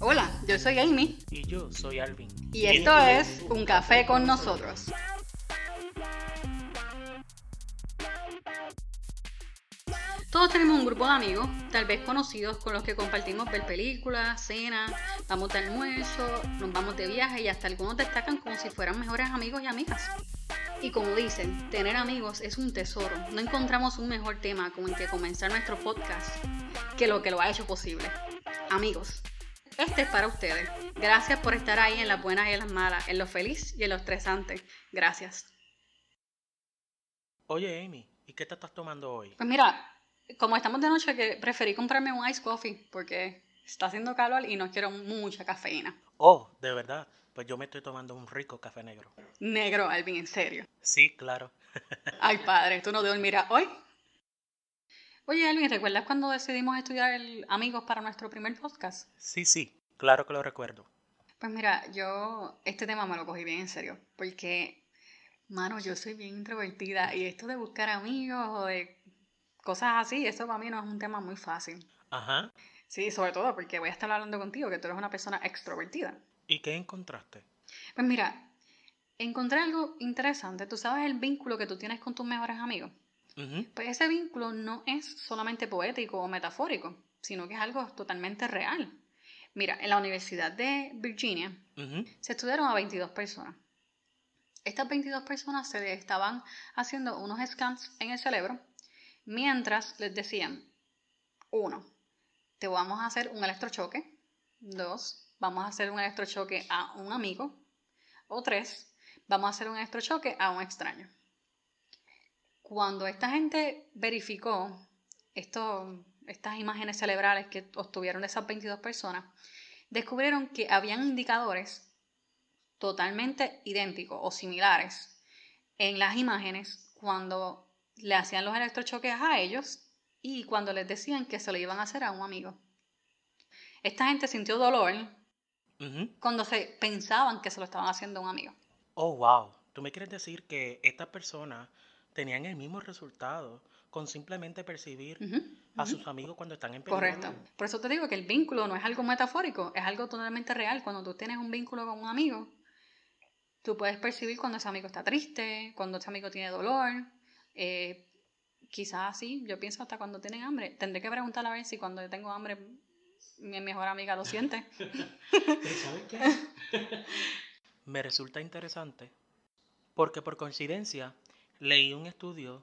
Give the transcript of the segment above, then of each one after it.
Hola, yo soy Amy Y yo soy Alvin. y esto es Un Café con nosotros. Todos tenemos un grupo de amigos, tal vez conocidos, con los que compartimos ver películas, cenas, vamos de almuerzo, nos vamos de viaje y hasta algunos destacan como si fueran mejores amigos y amigas. Y como dicen, tener amigos es un tesoro. No encontramos un mejor tema con el que comenzar nuestro podcast que lo que lo ha hecho posible. Amigos, este es para ustedes. Gracias por estar ahí en las buenas y en las malas, en lo feliz y en lo estresante. Gracias. Oye, Amy, ¿y qué te estás tomando hoy? Pues mira, como estamos de noche, que preferí comprarme un ice coffee porque está haciendo calor y no quiero mucha cafeína. Oh, de verdad. Pues yo me estoy tomando un rico café negro. Negro, Alvin, en serio. Sí, claro. Ay, padre, ¿tú no dormirás hoy? Oye, Alvin, ¿recuerdas cuando decidimos estudiar el Amigos para nuestro primer podcast? Sí, sí, claro que lo recuerdo. Pues mira, yo este tema me lo cogí bien en serio, porque, mano, yo soy bien introvertida y esto de buscar amigos o de cosas así, eso para mí no es un tema muy fácil. Ajá. Sí, sobre todo porque voy a estar hablando contigo, que tú eres una persona extrovertida. ¿Y qué encontraste? Pues mira, encontré algo interesante. ¿Tú sabes el vínculo que tú tienes con tus mejores amigos? Ujú. Pues ese vínculo no es solamente poético o metafórico, sino que es algo totalmente real. Mira, en la Universidad de Virginia se estudiaron a 22 personas. Estas 22 personas se estaban haciendo unos scans en el cerebro mientras les decían, uno, te vamos a hacer un electrochoque, dos, vamos a hacer un electrochoque a un amigo, o tres, vamos a hacer un electrochoque a un extraño. Cuando esta gente verificó estas imágenes cerebrales que obtuvieron de esas 22 personas, descubrieron que habían indicadores totalmente idénticos o similares en las imágenes cuando le hacían los electrochoques a ellos y cuando les decían que se lo iban a hacer a un amigo. Esta gente sintió dolor Cuando se pensaban que se lo estaban haciendo a un amigo. Oh, wow. ¿Tú me quieres decir que estas personas tenían el mismo resultado con simplemente percibir a sus amigos cuando están en peligro? Correcto. Por eso te digo que el vínculo no es algo metafórico, es algo totalmente real. Cuando tú tienes un vínculo con un amigo, tú puedes percibir cuando ese amigo está triste, cuando ese amigo tiene dolor. eh, quizás sí, yo pienso hasta cuando tienen hambre. Tendré que preguntar a ver si cuando yo tengo hambre mi mejor amiga lo siente. ¿Sabes qué? Me resulta interesante porque por coincidencia leí un estudio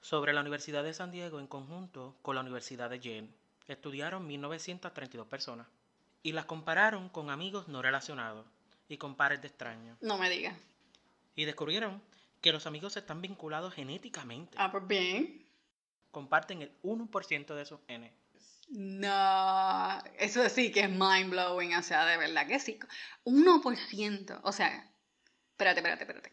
sobre la Universidad de San Diego en conjunto con la Universidad de Yale. Estudiaron 1932 personas y las compararon con amigos no relacionados y con pares de extraños. No me digas. Y descubrieron que los amigos están vinculados genéticamente. Ah, pues bien. Comparten el 1% de sus genes. No, eso sí que es mind blowing, o sea, de verdad que sí. 1%, o sea, espérate, espérate, espérate.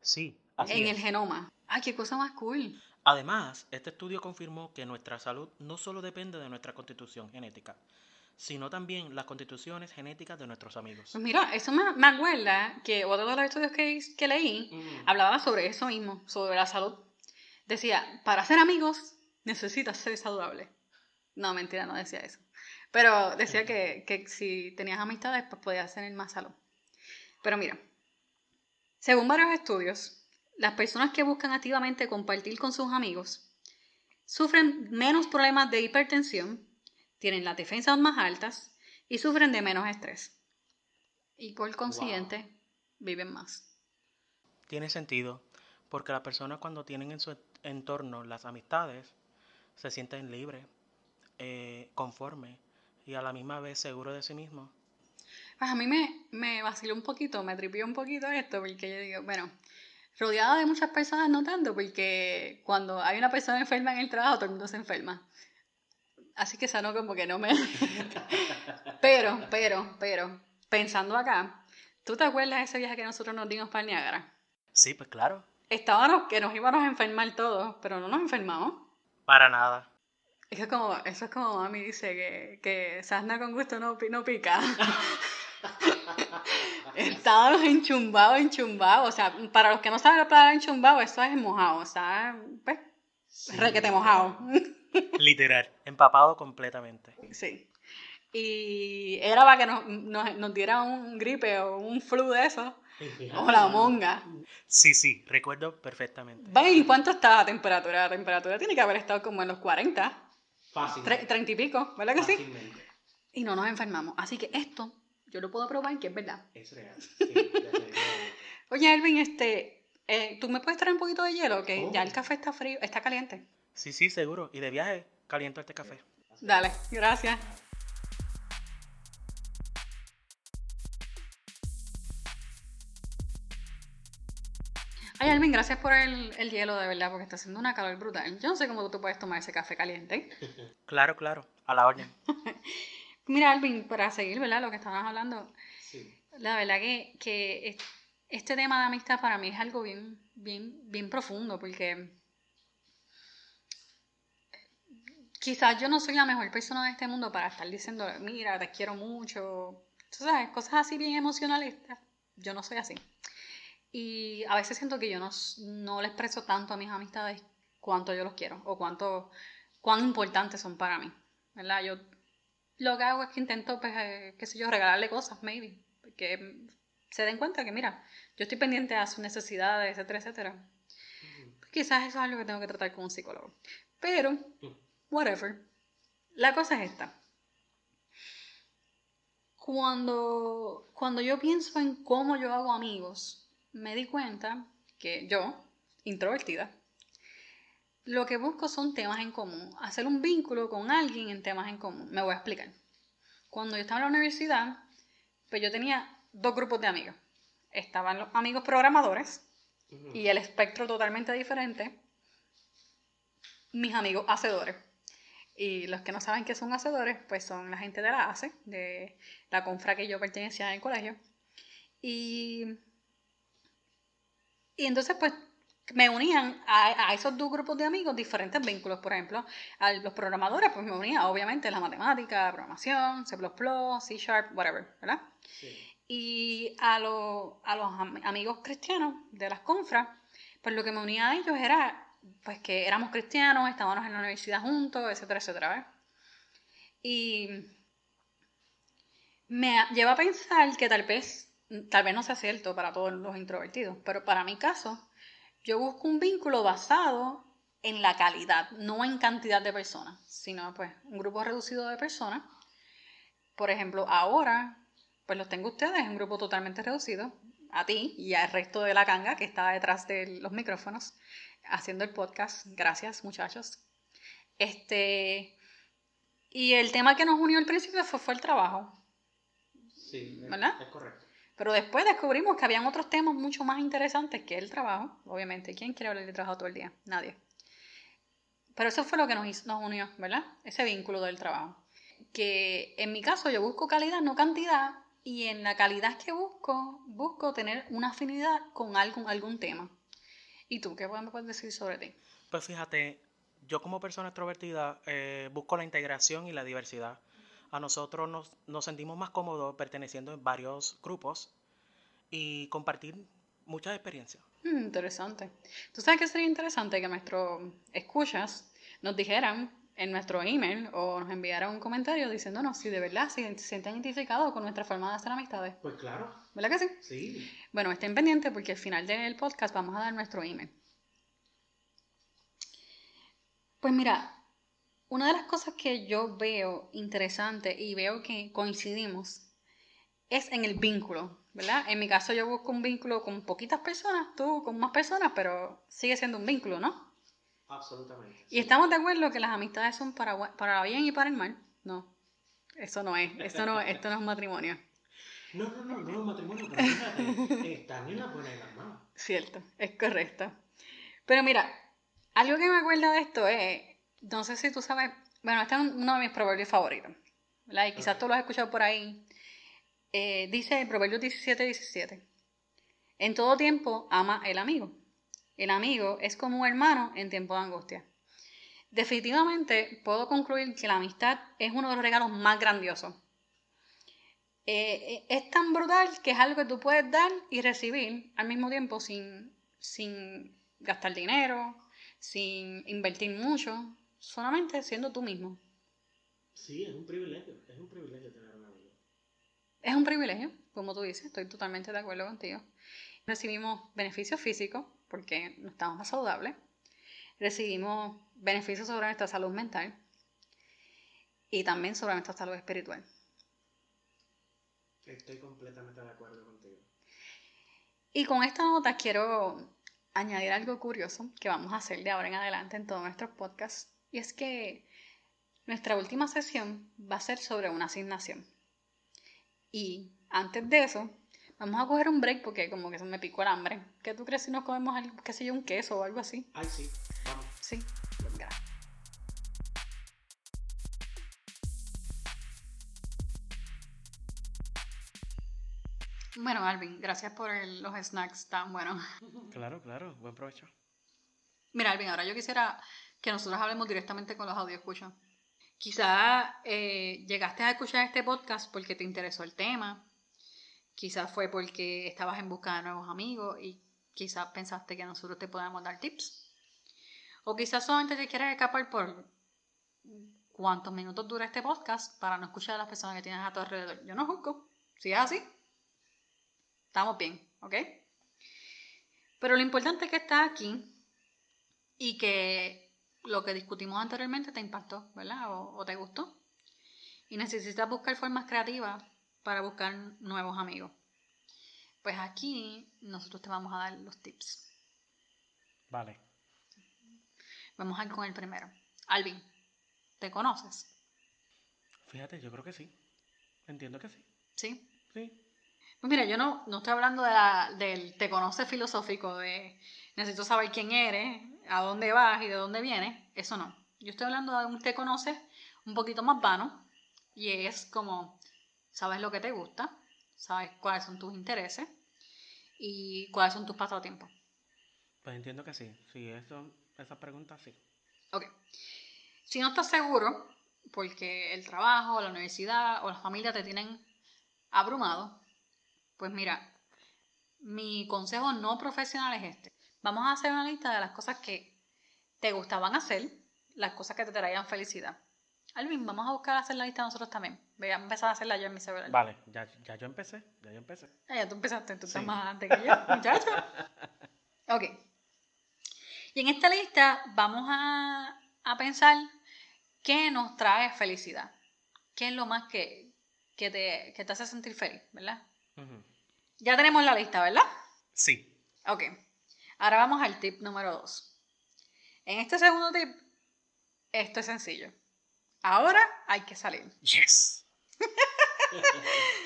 Sí, así en es. el genoma. Ay, qué cosa más cool. Además, este estudio confirmó que nuestra salud no solo depende de nuestra constitución genética, sino también las constituciones genéticas de nuestros amigos. Pues mira, eso me, me acuerda que otro de los estudios que, que leí hablaba sobre eso mismo, sobre la salud. Decía, para ser amigos necesitas ser saludable. No, mentira, no decía eso. Pero decía que, que si tenías amistades, pues podías tener más salud. Pero mira, según varios estudios, las personas que buscan activamente compartir con sus amigos sufren menos problemas de hipertensión, tienen las defensas más altas y sufren de menos estrés. Y por consiguiente, viven más. Tiene sentido, porque las personas cuando tienen en su entorno las amistades, se sienten libres, eh, conformes y a la misma vez seguros de sí mismos. Pues a mí me, me vaciló un poquito, me tripió un poquito esto, porque yo digo, bueno, rodeada de muchas personas no tanto, porque cuando hay una persona enferma en el trabajo, todo el mundo se enferma. Así que esa no como que no me... pero, pero, pero, pensando acá, ¿tú te acuerdas de ese viaje que nosotros nos dimos para el Niágara? Sí, pues claro, Estábamos que nos íbamos a enfermar todos, pero no nos enfermamos. para nada. Eso es como, eso es como mami dice que, que sasna con gusto no, no pica. Estábamos enchumbados, enchumbados. O sea, para los que no saben la palabra enchumbado, eso es mojado. O sea, pues, requete mojado. Literal, empapado completamente. Sí. Y era para que nos, nos, nos diera un gripe o un flu de eso. O la monga. Sí, sí, recuerdo perfectamente. ¿Y cuánto estaba la temperatura? La temperatura tiene que haber estado como en los 40. Fácil. 30 y pico, ¿verdad que sí? Fácilmente. Y no nos enfermamos. Así que esto yo lo puedo probar que es verdad. Es real. Sí. Oye, Elvin, este, eh, ¿tú me puedes traer un poquito de hielo? Que Oh. ya el café está frío, está caliente. Sí, sí, seguro. Y de viaje, caliento este café. Dale, gracias. Ay, Alvin, gracias por el, el hielo, de verdad, porque está haciendo una calor brutal. Yo no sé cómo tú puedes tomar ese café caliente. Claro, claro, a la orden. Mira, Alvin, para seguir, ¿verdad? Lo que estábamos hablando, Sí. la verdad que, que es- este tema de amistad para mí es algo bien, bien, bien profundo, porque quizás yo no soy la mejor persona de este mundo para estar diciendo, mira, te quiero mucho, tú sabes, cosas así bien emocionalistas. Yo no soy así. Y a veces siento que yo no, no le expreso tanto a mis amistades cuánto yo los quiero o cuánto, cuán importantes son para mí, ¿verdad? Yo lo que hago es que intento, pues, eh, qué sé yo, regalarle cosas, maybe, que se den cuenta que, mira, yo estoy pendiente a sus necesidades, etcétera, etcétera. Quizás eso es algo que tengo que tratar con un psicólogo. Pero, whatever. La cosa es esta. Cuando, cuando yo pienso en cómo yo hago amigos, me di cuenta que yo, introvertida, lo que busco son temas en común, hacer un vínculo con alguien en temas en común. Me voy a explicar. Cuando yo estaba en la universidad, pues yo tenía dos grupos de amigos. Estaban los amigos programadores y el espectro totalmente diferente, mis amigos hacedores. Y los que no saben qué son hacedores, pues son la gente de la ACE, de la confra que yo pertenecía en el colegio. Y, y entonces, pues, me unían a, a esos dos grupos de amigos diferentes vínculos. Por ejemplo, a los programadores, pues me unía obviamente la matemática, la programación, C++, C Sharp, whatever, ¿verdad? Sí. Y a, lo- a los am- amigos cristianos de las confras, pues lo que me unía a ellos era pues que éramos cristianos, estábamos en la universidad juntos, etcétera, etcétera. ¿ves? Y me lleva a pensar que tal vez, tal vez no sea cierto para todos los introvertidos, pero para mi caso, yo busco un vínculo basado en la calidad, no en cantidad de personas, sino pues un grupo reducido de personas. Por ejemplo, ahora, pues los tengo ustedes, un grupo totalmente reducido, a ti y al resto de la canga que está detrás de los micrófonos haciendo el podcast. Gracias, muchachos. Este, y el tema que nos unió al principio fue, fue el trabajo. Sí, ¿Verdad? Es correcto. Pero después descubrimos que habían otros temas mucho más interesantes que el trabajo. Obviamente, ¿quién quiere hablar de trabajo todo el día? Nadie. Pero eso fue lo que nos, hizo- nos unió, ¿verdad? Ese vínculo del trabajo. Que en mi caso yo busco calidad, no cantidad, y en la calidad que busco, busco tener una afinidad con algún, algún tema. ¿Y tú qué me puedes decir sobre ti? Pues fíjate, yo como persona extrovertida eh, busco la integración y la diversidad. A nosotros nos, nos sentimos más cómodos perteneciendo en varios grupos y compartir muchas experiencias. Mm, interesante. ¿Tú sabes qué sería interesante que nuestros escuchas nos dijeran en nuestro email o nos enviaran un comentario diciéndonos si de verdad se sienten identificados con nuestra forma de hacer amistades? Pues claro. ¿Verdad que sí? Sí. Bueno, estén pendientes porque al final del podcast vamos a dar nuestro email. Pues mira, una de las cosas que yo veo interesante y veo que coincidimos es en el vínculo, ¿verdad? En mi caso yo busco un vínculo con poquitas personas, tú con más personas, pero sigue siendo un vínculo, ¿no? Absolutamente. Y estamos de acuerdo que las amistades son para, para bien y para el mal. No, eso no es, esto no, esto no es matrimonio. No, no, no, no es matrimonio, pero fíjate, están en la buena y la mala. Cierto, es correcto. Pero mira, algo que me acuerda de esto es, no sé si tú sabes, bueno, este es un- uno de mis proverbios favoritos, ¿verdad? Y quizás Ok. tú lo has escuchado por ahí. Eh, dice el proverbio 17, 17. En todo tiempo ama el amigo. El amigo es como un hermano en tiempo de angustia. Definitivamente puedo concluir que la amistad es uno de los regalos más grandiosos. Eh, eh, es tan brutal que es algo que tú puedes dar y recibir al mismo tiempo sin, sin gastar dinero, sin invertir mucho, solamente siendo tú mismo. Sí, es un privilegio, es un privilegio tener un amigo. Es un privilegio, como tú dices, estoy totalmente de acuerdo contigo. Recibimos beneficios físicos porque no estamos más saludables. Recibimos beneficios sobre nuestra salud mental y también sobre nuestra salud espiritual. Estoy completamente de acuerdo contigo. Y con esta nota quiero añadir algo curioso que vamos a hacer de ahora en adelante en todos nuestros podcasts. Y es que nuestra última sesión va a ser sobre una asignación. Y antes de eso, vamos a coger un break porque como que se me picó el hambre. ¿Qué tú crees si nos comemos, algo, qué sé yo, un queso o algo así? Ay, sí, vamos. Sí, gracias. Bueno, Alvin, gracias por el- los snacks tan buenos. Claro, claro, buen provecho. Mira, Alvin, ahora yo quisiera que nosotros hablemos directamente con los audio escuchas. Quizá eh, llegaste a escuchar este podcast porque te interesó el tema, quizás fue porque estabas en busca de nuevos amigos y quizás pensaste que nosotros te podamos dar tips. O quizás solamente te quieres escapar por cuántos minutos dura este podcast para no escuchar a las personas que tienes a tu alrededor. Yo no juzgo. Si es así, estamos bien, ¿ok? Pero lo importante es que estás aquí y que lo que discutimos anteriormente te impactó, ¿verdad? O, o te gustó. Y necesitas buscar formas creativas para buscar nuevos amigos. Pues aquí nosotros te vamos a dar los tips. Vale. Vamos a ir con el primero. Alvin, ¿te conoces? Fíjate, yo creo que sí. Entiendo que sí. ¿Sí? Sí. Pues mira, yo no, no estoy hablando de la- del te conoce filosófico, de necesito saber quién eres, a dónde vas y de dónde vienes. Eso no. Yo estoy hablando de un te conoce un poquito más vano y es como, sabes lo que te gusta, sabes cuáles son tus intereses y cuáles son tus pasatiempos. Pues entiendo que sí. Sí, eso, esa pregunta sí. Ok. Si no estás seguro, porque el trabajo, la universidad o la familia te tienen abrumado, pues mira, mi consejo no profesional es este. Vamos a hacer una lista de las cosas que te gustaban hacer, las cosas que te traían felicidad. Alvin, vamos a buscar hacer la lista nosotros también. Voy a empezar a hacerla yo en mi celular. Vale, ya, ya yo empecé. Ya yo empecé. Ah, ya tú empezaste, tú estás más adelante que yo, muchacha. Ok. Y en esta lista vamos a, a pensar qué nos trae felicidad. ¿Qué es lo más que, que, te, que te hace sentir feliz, verdad? Ya tenemos la lista, ¿verdad? Sí. Ok. Ahora vamos al tip número 2. En este segundo tip, esto es sencillo. Ahora hay que salir. Yes.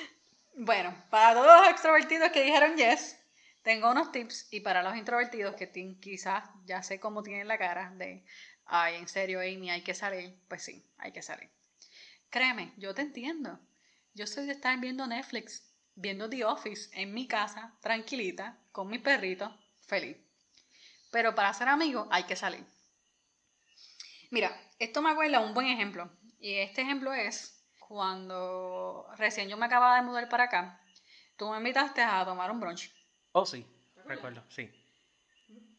Bueno, para todos los extrovertidos que dijeron yes, tengo unos tips. Y para los introvertidos que quizás ya sé cómo tienen la cara de, ay, en serio, Amy, hay que salir. Pues sí, hay que salir. Créeme, yo te entiendo. Yo soy de estar viendo Netflix, viendo The Office en mi casa, tranquilita, con mi perrito, feliz. Pero para ser amigos hay que salir. Mira, esto me acuerda un buen ejemplo. Y este ejemplo es cuando recién yo me acababa de mudar para acá. Tú me invitaste a tomar un brunch. Oh, sí. Recuerdo, sí.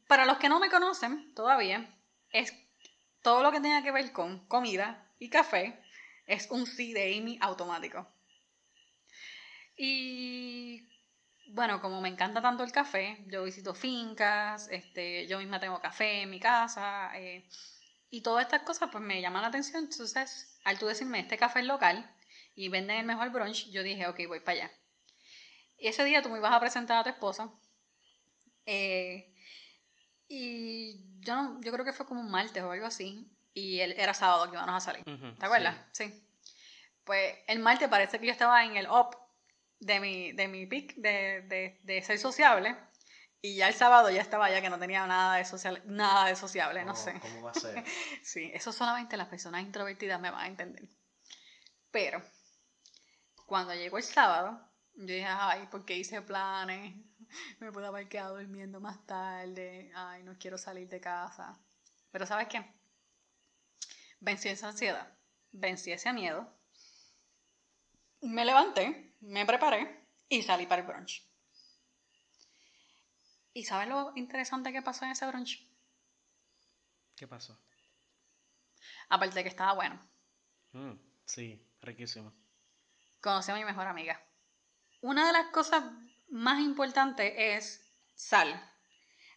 Para los que no me conocen todavía, es todo lo que tenga que ver con comida y café es un sí de Amy automático. Y bueno, como me encanta tanto el café, yo visito fincas, este, yo misma tengo café en mi casa eh, y todas estas cosas pues me llaman la atención. Entonces, al tú decirme este café es local y venden el mejor brunch, yo dije, ok, voy para allá. Y ese día tú me ibas a presentar a tu esposa. eh, y yo, no- yo creo que fue como un martes o algo así. Y él, era sábado que íbamos a salir. ¿Te acuerdas? Sí. Pues el martes parece que yo estaba en el up de mi, de mi pick de, de, de ser sociable. Y ya el sábado ya estaba ya que no tenía nada de social, nada de sociable, no sé. ¿Cómo va a ser? Sí, eso solamente las personas introvertidas me van a entender. Pero, cuando llegó el sábado, yo dije, ay, porque hice planes? Me pude haber quedado durmiendo más tarde. Ay, no quiero salir de casa. Pero ¿sabes qué? Vencí esa ansiedad, vencí ese miedo. Me levanté, me preparé y salí para el brunch. ¿Y sabes lo interesante que pasó en ese brunch? ¿Qué pasó? Aparte de que estaba bueno. Mm, sí, riquísimo. Conocí a mi mejor amiga. Una de las cosas más importantes es sal.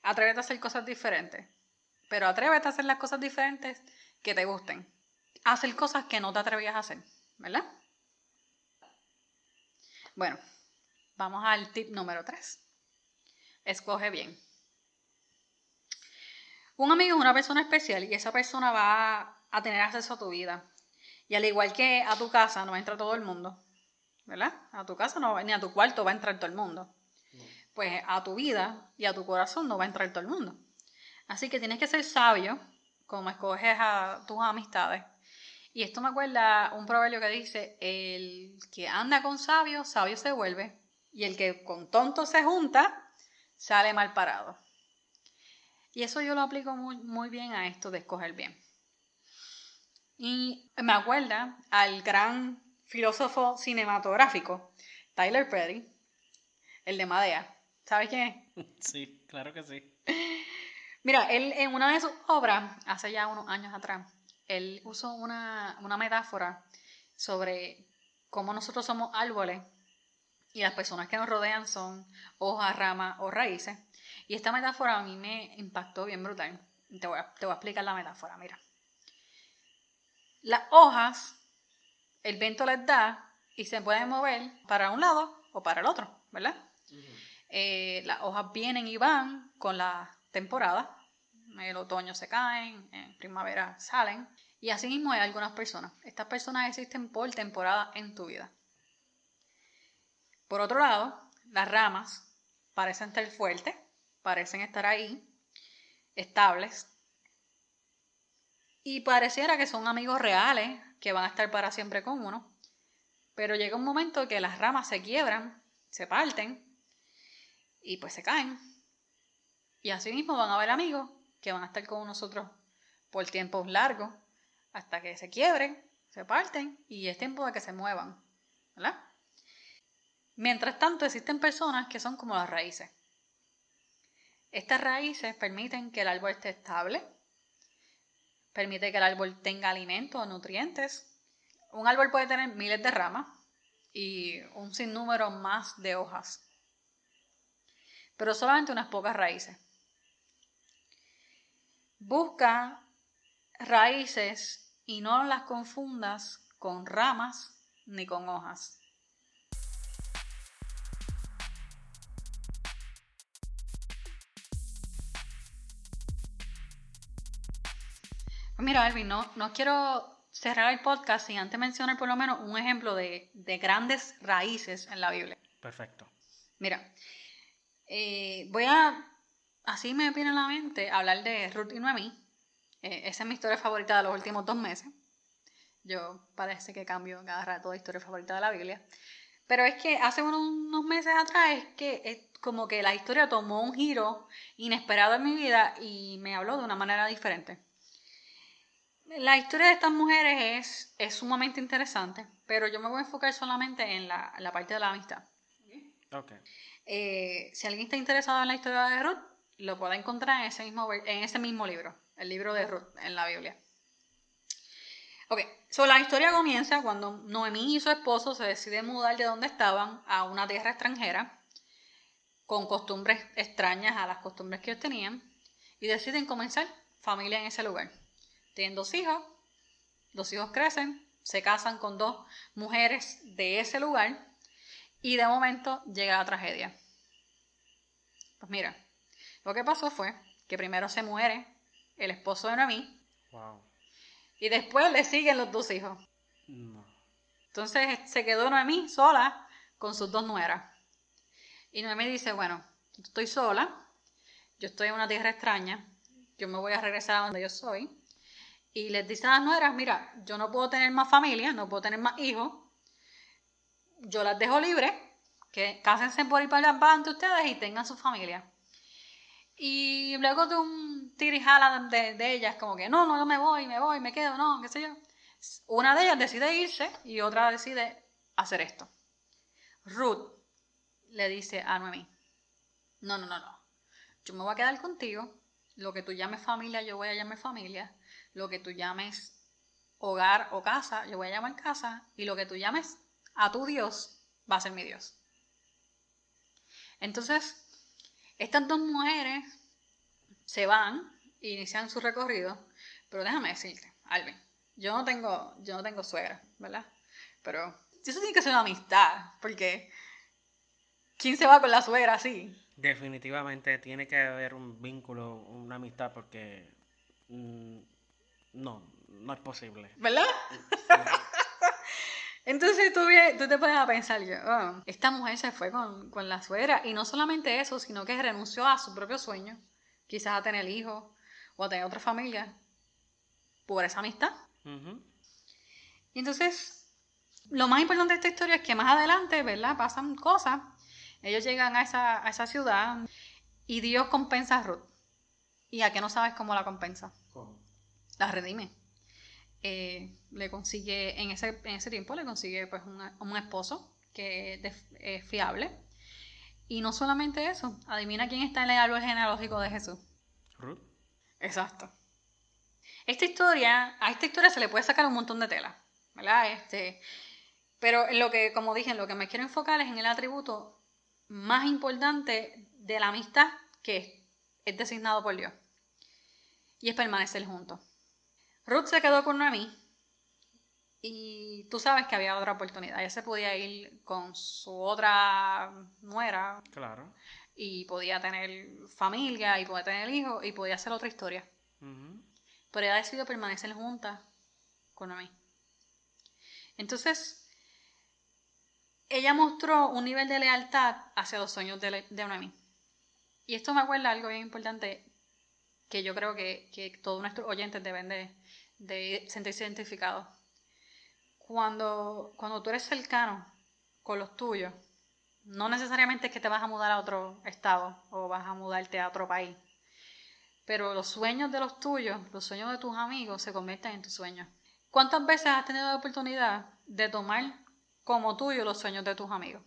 Atrévete a hacer cosas diferentes. Pero atrévete a hacer las cosas diferentes que te gusten. Hacer cosas que no te atrevías a hacer, ¿verdad? Bueno, vamos al tip número 3. Escoge bien. Un amigo es una persona especial y esa persona va a tener acceso a tu vida. Y al igual que a tu casa no entra todo el mundo, ¿verdad? A tu casa no, ni a tu cuarto va a entrar todo el mundo. Pues a tu vida y a tu corazón no va a entrar todo el mundo. Así que tienes que ser sabio como escoges a tus amistades. Y esto me acuerda un proverbio que dice, el que anda con sabio, sabio se vuelve, y el que con tonto se junta, sale mal parado. Y eso yo lo aplico muy, muy bien a esto de escoger bien. Y me acuerda al gran filósofo cinematográfico, Tyler Perry, el de Madea. ¿Sabes quién es? Sí, claro que sí. Mira, él en una de sus obras, hace ya unos años atrás, él usó una, una metáfora sobre cómo nosotros somos árboles y las personas que nos rodean son hojas, ramas o raíces. Y esta metáfora a mí me impactó bien brutal. Te voy a, te voy a explicar la metáfora, mira. Las hojas, el viento les da y se pueden mover para un lado o para el otro, ¿verdad? Eh, las hojas vienen y van con la temporada. En el otoño se caen, en primavera salen. Y así mismo hay algunas personas. Estas personas existen por temporada en tu vida. Por otro lado, las ramas parecen estar fuertes, parecen estar ahí, estables. Y pareciera que son amigos reales, que van a estar para siempre con uno. Pero llega un momento que las ramas se quiebran, se parten y pues se caen. Y así mismo van a haber amigos que van a estar con nosotros por tiempos largos, hasta que se quiebren, se parten y es tiempo de que se muevan. ¿Verdad? Mientras tanto, existen personas que son como las raíces. Estas raíces permiten que el árbol esté estable, permite que el árbol tenga alimentos o nutrientes. Un árbol puede tener miles de ramas y un sinnúmero más de hojas, pero solamente unas pocas raíces. Busca raíces y no las confundas con ramas ni con hojas. Mira, Alvin, no, no quiero cerrar el podcast sin antes mencionar por lo menos un ejemplo de, de grandes raíces en la Biblia. Perfecto. Mira, eh, voy a, así me viene a la mente, hablar de Ruth y Noemí. Eh, esa es mi historia favorita de los últimos dos meses. Yo parece que cambio cada rato de historia favorita de la Biblia. Pero es que hace unos, meses atrás es que es como que la historia tomó un giro inesperado en mi vida y me habló de una manera diferente. La historia de estas mujeres es, es sumamente interesante, pero yo me voy a enfocar solamente en la, la parte de la amistad. Okay. Eh, si alguien está interesado en la historia de Ruth, lo puede encontrar en ese mismo, en ese mismo libro, el libro de Ruth en la Biblia. Ok, so la historia comienza cuando Noemí y su esposo se deciden mudar de donde estaban a una tierra extranjera, con costumbres extrañas a las costumbres que ellos tenían, y deciden comenzar familia en ese lugar. Tienen dos hijos, los hijos crecen, se casan con dos mujeres de ese lugar, y de momento llega la tragedia. Pues mira, lo que pasó fue que primero se muere el esposo de Noemí. Y después le siguen los dos hijos. Entonces se quedó Noemí sola con sus dos nueras. Y Noemí dice, bueno, estoy sola, yo estoy en una tierra extraña, yo me voy a regresar a donde yo soy. Y les dice a las nueras, mira, yo no puedo tener más familia, no puedo tener más hijos, yo las dejo libres, que cásense por ir para adelante ustedes y tengan su familia. Y luego de un tirijala de, de ellas, como que no, no, yo me voy, me voy, me quedo, no, qué sé yo. Una de ellas decide irse y otra decide hacer esto. Ruth le dice a Noemí, no, no, no, no, yo me voy a quedar contigo, lo que tú llames familia, yo voy a llamar familia, lo que tú llames hogar o casa, yo voy a llamar casa, y lo que tú llames a tu Dios va a ser mi Dios. Entonces, estas dos mujeres se van, inician su recorrido, pero déjame decirte, Alvin, yo no tengo, yo no tengo suegra, ¿verdad? Pero eso tiene que ser una amistad, porque ¿quién se va con la suegra así? Definitivamente tiene que haber un vínculo, una amistad, porque mm, no, no es posible. ¿Verdad? Entonces tú, tú, te pones a pensar, yo, oh, esta mujer se fue con, con, la suegra y no solamente eso, sino que renunció a su propio sueño, quizás a tener hijos o a tener otra familia, por esa amistad. Y entonces, lo más importante de esta historia es que más adelante, ¿verdad? Pasan cosas, ellos llegan a esa, a esa ciudad y Dios compensa a Ruth. ¿Y a qué no sabes cómo la compensa? ¿Cómo? La redime. Eh, le consigue, en ese, en ese tiempo le consigue pues un esposo que es fiable. Y no solamente eso, adivina quién está en el árbol genealógico de Jesús. Ruth. Exacto. Esta historia, a esta historia se le puede sacar un montón de tela, ¿verdad? Este, pero en lo que, como dije, en lo que me quiero enfocar es en el atributo más importante de la amistad que es designado por Dios. Y es permanecer juntos. Ruth se quedó con Noemí y tú sabes que había otra oportunidad. Ella se podía ir con su otra nuera. Claro. Y podía tener familia y podía tener hijos y podía hacer otra historia. Pero ella decidió permanecer junta con Noemí. Entonces, ella mostró un nivel de lealtad hacia los sueños de, de Noemí. Y esto me acuerda algo bien importante que yo creo que, que todos nuestros oyentes deben de, de sentirse identificados. Cuando, cuando tú eres cercano con los tuyos, no necesariamente es que te vas a mudar a otro estado o vas a mudarte a otro país, pero los sueños de los tuyos, los sueños de tus amigos se convierten en tus sueños. ¿Cuántas veces has tenido la oportunidad de tomar como tuyo los sueños de tus amigos?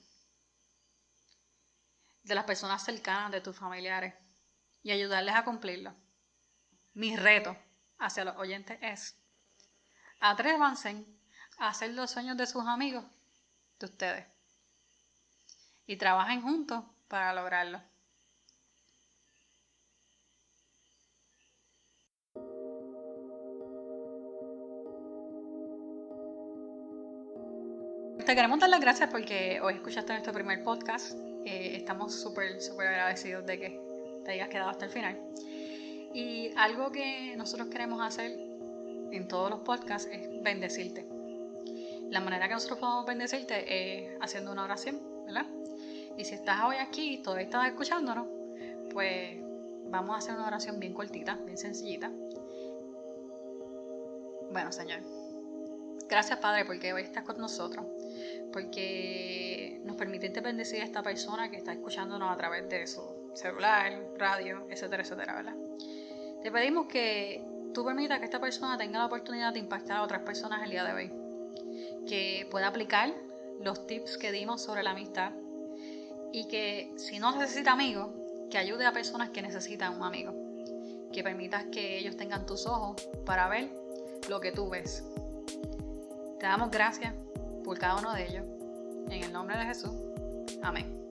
De las personas cercanas, de tus familiares, y ayudarles a cumplirlo. Mi reto hacia los oyentes es, atrévanse a hacer los sueños de sus amigos de ustedes y trabajen juntos para lograrlo. Te queremos dar las gracias porque hoy escuchaste nuestro primer podcast. Eh, estamos súper, súper agradecidos de que te hayas quedado hasta el final. Y algo que nosotros queremos hacer en todos los podcasts es bendecirte. La manera que nosotros podemos bendecirte es haciendo una oración, ¿verdad? Y si estás hoy aquí y todavía estás escuchándonos, pues vamos a hacer una oración bien cortita, bien sencillita. Bueno, Señor, gracias Padre porque hoy estás con nosotros, porque nos permitiste bendecir a esta persona que está escuchándonos a través de su celular, radio, etcétera, etcétera, ¿verdad? Te pedimos que tú permitas que esta persona tenga la oportunidad de impactar a otras personas el día de hoy. Que pueda aplicar los tips que dimos sobre la amistad. Y que si no necesita amigos, que ayude a personas que necesitan un amigo. Que permitas que ellos tengan tus ojos para ver lo que tú ves. Te damos gracias por cada uno de ellos. En el nombre de Jesús. Amén.